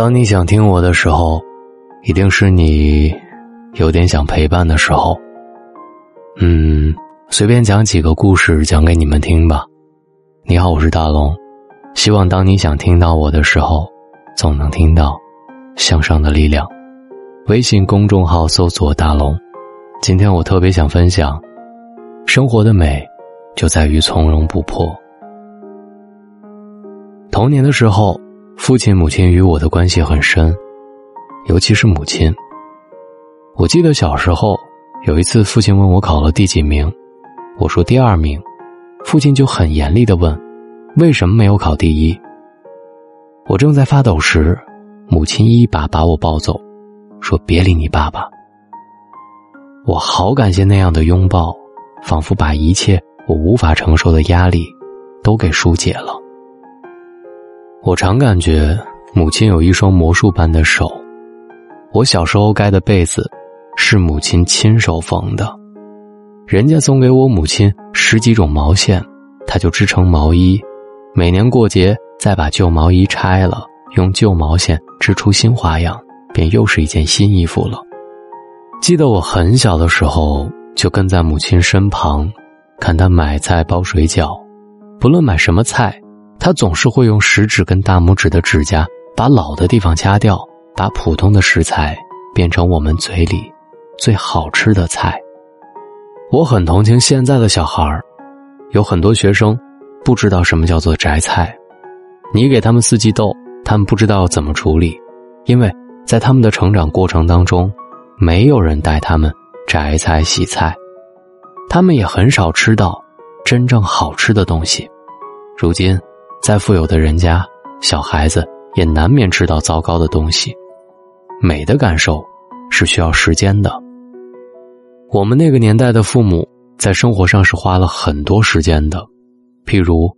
当你想听我的时候，一定是你有点想陪伴的时候。嗯，随便讲几个故事讲给你们听吧。你好，我是大龙，希望当你想听到我的时候，总能听到向上的力量。微信公众号搜索“大龙”。今天我特别想分享，生活的美就在于从容不迫。童年的时候，父亲母亲与我的关系很深，尤其是母亲。我记得小时候有一次，父亲问我考了第几名，我说第二名，父亲就很严厉的问：“为什么没有考第一？”我正在发抖时，母亲一把把我抱走，说：“别理你爸爸。”我好感谢那样的拥抱，仿佛把一切我无法承受的压力都给疏解了。我常感觉母亲有一双魔术般的手，我小时候盖的被子是母亲亲手缝的，人家送给我母亲十几种毛线，她就织成毛衣，每年过节再把旧毛衣拆了，用旧毛线织出新花样，便又是一件新衣服了。记得我很小的时候就跟在母亲身旁，看她买菜包水饺，不论买什么菜。他总是会用食指跟大拇指的指甲把老的地方掐掉，把普通的食材变成我们嘴里最好吃的菜。我很同情现在的小孩儿，有很多学生不知道什么叫做摘菜，你给他们四季豆，他们不知道怎么处理，因为在他们的成长过程当中，没有人带他们摘菜洗菜，他们也很少吃到真正好吃的东西。如今。再富有的人家，小孩子也难免吃到糟糕的东西。美的感受是需要时间的。我们那个年代的父母在生活上是花了很多时间的，譬如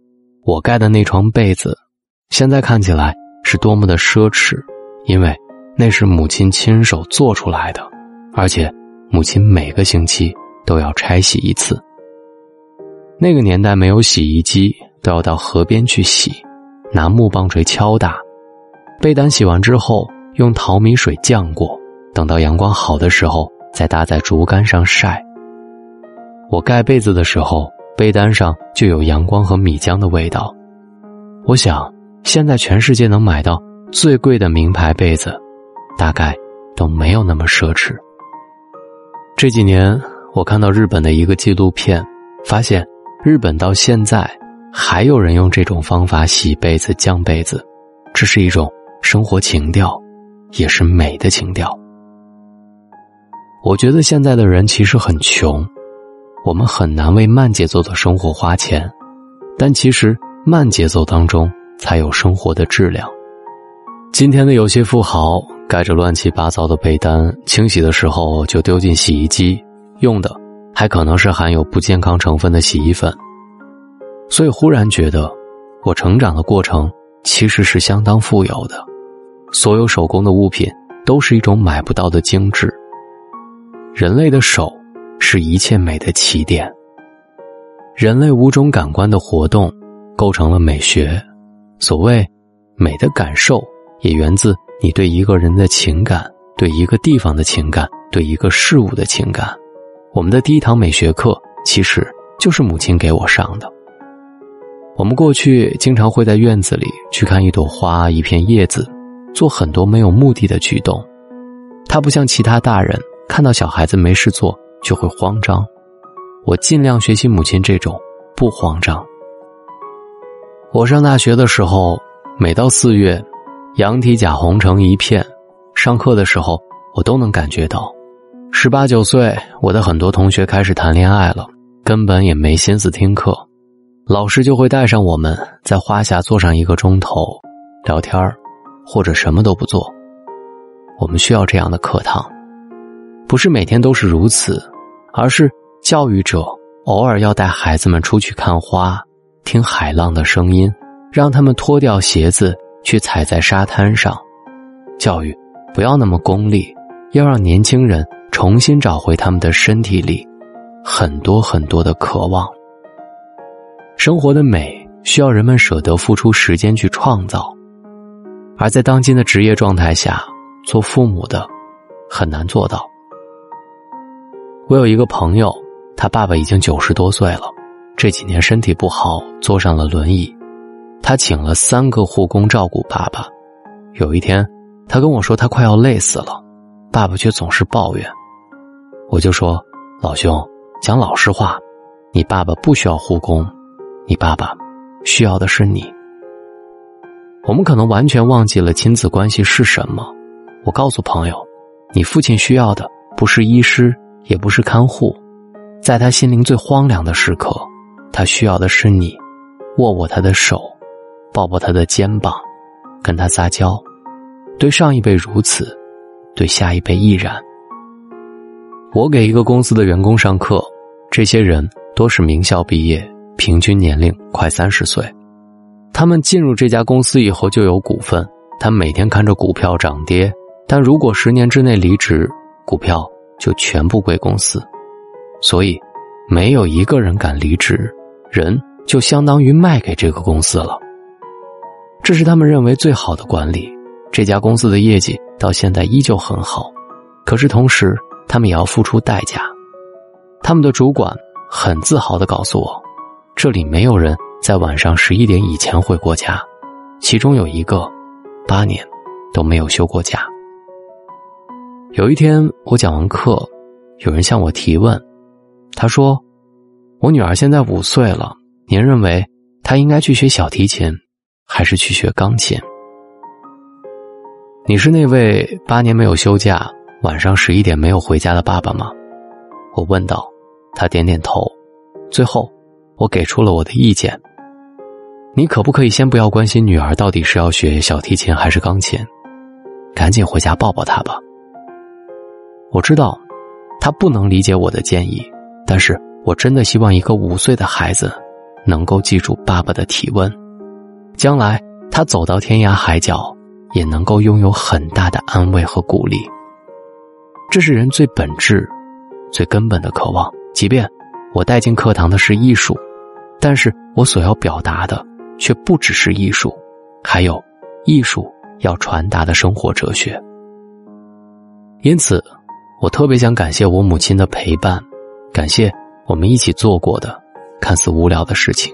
我盖的那床被子，现在看起来是多么的奢侈，因为那是母亲亲手做出来的，而且母亲每个星期都要拆洗一次。那个年代没有洗衣机。都要到河边去洗，拿木棒槌敲打，被单洗完之后用淘米水降过，等到阳光好的时候再搭在竹竿上晒。我盖被子的时候，被单上就有阳光和米浆的味道。我想，现在全世界能买到最贵的名牌被子，大概都没有那么奢侈。这几年，我看到日本的一个纪录片，发现日本到现在。还有人用这种方法洗被子、降被子，这是一种生活情调，也是美的情调。我觉得现在的人其实很穷，我们很难为慢节奏的生活花钱，但其实慢节奏当中才有生活的质量。今天的有些富豪盖着乱七八糟的被单，清洗的时候就丢进洗衣机，用的还可能是含有不健康成分的洗衣粉。所以忽然觉得，我成长的过程其实是相当富有的。所有手工的物品都是一种买不到的精致。人类的手是一切美的起点。人类五种感官的活动构成了美学。所谓美的感受，也源自你对一个人的情感、对一个地方的情感、对一个事物的情感。我们的第一堂美学课其实就是母亲给我上的。我们过去经常会在院子里去看一朵花、一片叶子，做很多没有目的的举动。他不像其他大人，看到小孩子没事做就会慌张。我尽量学习母亲这种不慌张。我上大学的时候，每到四月，羊蹄甲红成一片。上课的时候，我都能感觉到，十八九岁，我的很多同学开始谈恋爱了，根本也没心思听课。老师就会带上我们在花下坐上一个钟头，聊天儿或者什么都不做。我们需要这样的课堂，不是每天都是如此，而是教育者偶尔要带孩子们出去看花，听海浪的声音，让他们脱掉鞋子去踩在沙滩上。教育不要那么功利，要让年轻人重新找回他们的身体里很多很多的渴望。生活的美需要人们舍得付出时间去创造。而在当今的职业状态下，做父母的很难做到。我有一个朋友，他爸爸已经九十多岁了，这几年身体不好，坐上了轮椅。他请了三个护工照顾爸爸。有一天，他跟我说他快要累死了，爸爸却总是抱怨。我就说：“老兄，讲老实话，你爸爸不需要护工，你爸爸需要的是你。”我们可能完全忘记了亲子关系是什么。我告诉朋友，你父亲需要的不是医师，也不是看护，在他心灵最荒凉的时刻，他需要的是你，握握他的手，抱抱他的肩膀，跟他撒娇。对上一辈如此，对下一辈亦然。我给一个公司的员工上课，这些人都是名校毕业，平均年龄快三十岁。他们进入这家公司以后就有股份，他每天看着股票涨跌。但如果十年之内离职，股票就全部归公司。所以，没有一个人敢离职，人就相当于卖给这个公司了。这是他们认为最好的管理。这家公司的业绩到现在依旧很好，可是同时他们也要付出代价。他们的主管很自豪的告诉我，这里没有人。在晚上十一点以前回过家，其中有一个八年都没有休过假。有一天我讲完课，有人向我提问，他说：“我女儿现在五岁了，您认为她应该去学小提琴，还是去学钢琴？”你是那位八年没有休假、晚上十一点没有回家的爸爸吗？我问道。他点点头。最后，我给出了我的意见。你可不可以先不要关心女儿到底是要学小提琴还是钢琴，赶紧回家抱抱她吧。我知道，她不能理解我的建议，但是我真的希望一个五岁的孩子能够记住爸爸的体温，将来他走到天涯海角，也能够拥有很大的安慰和鼓励。这是人最本质、最根本的渴望。即便我带进课堂的是艺术，但是我所要表达的。却不只是艺术，还有艺术要传达的生活哲学。因此，我特别想感谢我母亲的陪伴，感谢我们一起做过的看似无聊的事情。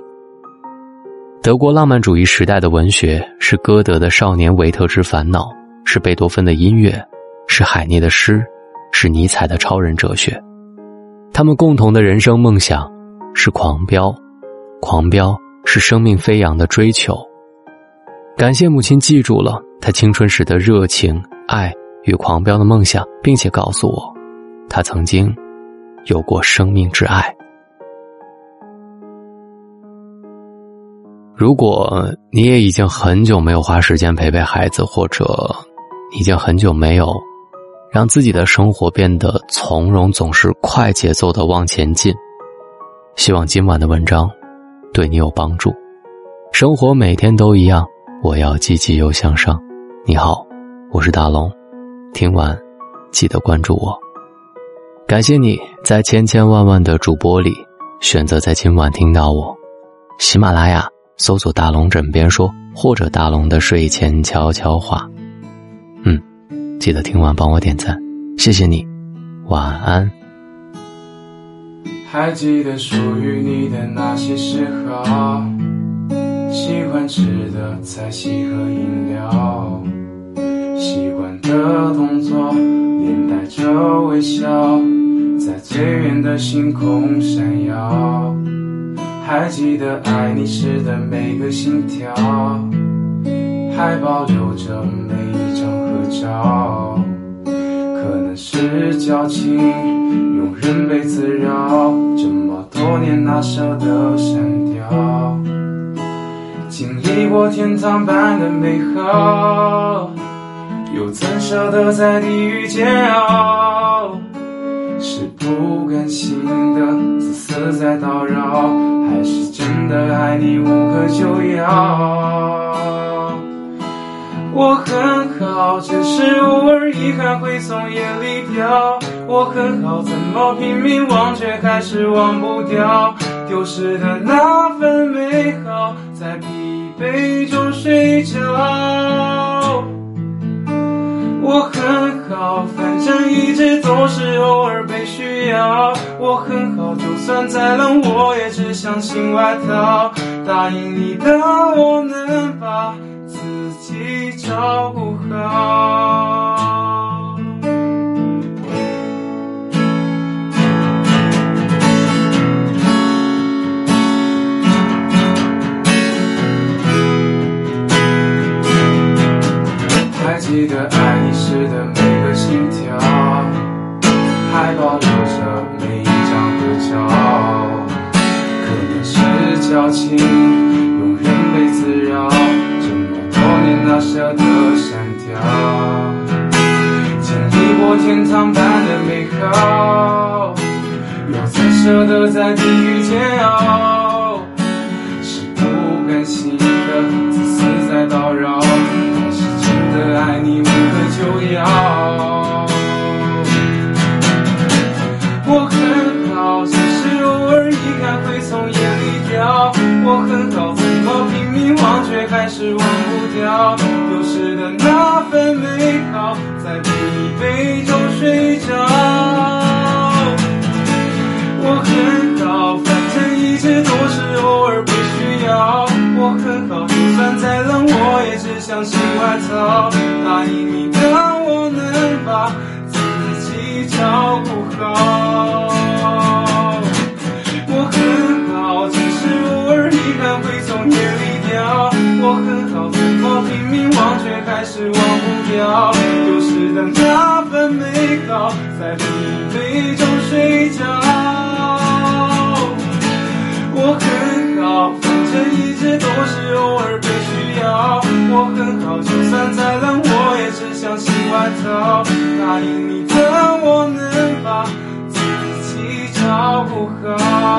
德国浪漫主义时代的文学是歌德的《少年维特之烦恼》，是贝多芬的音乐，是海涅的诗，是尼采的超人哲学。他们共同的人生梦想是狂飙，狂飙。是生命飞扬的追求。感谢母亲记住了她青春时的热情、爱与狂飙的梦想，并且告诉我，她曾经有过生命之爱。如果你也已经很久没有花时间陪陪孩子，或者已经很久没有让自己的生活变得从容，总是快节奏的往前进，希望今晚的文章。对你有帮助，生活每天都一样，我要积极又向上。你好，我是大龙，听完记得关注我。感谢你在千千万万的主播里选择在今晚听到我。喜马拉雅搜索“大龙枕边说”或者“大龙的睡前悄悄话”。嗯，记得听完帮我点赞，谢谢你，晚安。还记得属于你的那些嗜好，喜欢吃的菜系和饮料，习惯的动作，连带着微笑，在最远的星空闪耀。还记得爱你时的每个心跳，还保留着每一张合照。是矫情，庸人被滋扰，这么多年哪舍得删掉？经历过天堂般的美好，又怎舍得在地狱煎熬？是不甘心的自私在叨扰，还是真的爱你无可救药？我很好只是偶尔遗憾会从眼里掉我很好怎么拼命忘却还是忘不掉丢失的那份美好在疲惫中睡着。我很好反正一直都是偶尔被需要。我很好就算再冷我也只相信外套答应你的我能把己照顾好。还记得爱你时的每个心跳，在地狱煎熬？是不甘心的自私在叨扰，还是真的爱你无可救药？我很好，只是偶尔遗憾会从眼里掉。我很好，怎么拼命忘却还是忘不掉丢失的那份美好，在疲惫中睡着。是忘不掉丢失的那份美好，在疲惫中睡着。我很好，反正一直都是偶尔被需要。我很好，就算再冷，我也只想新外套。答应你的，我能把自己照顾好。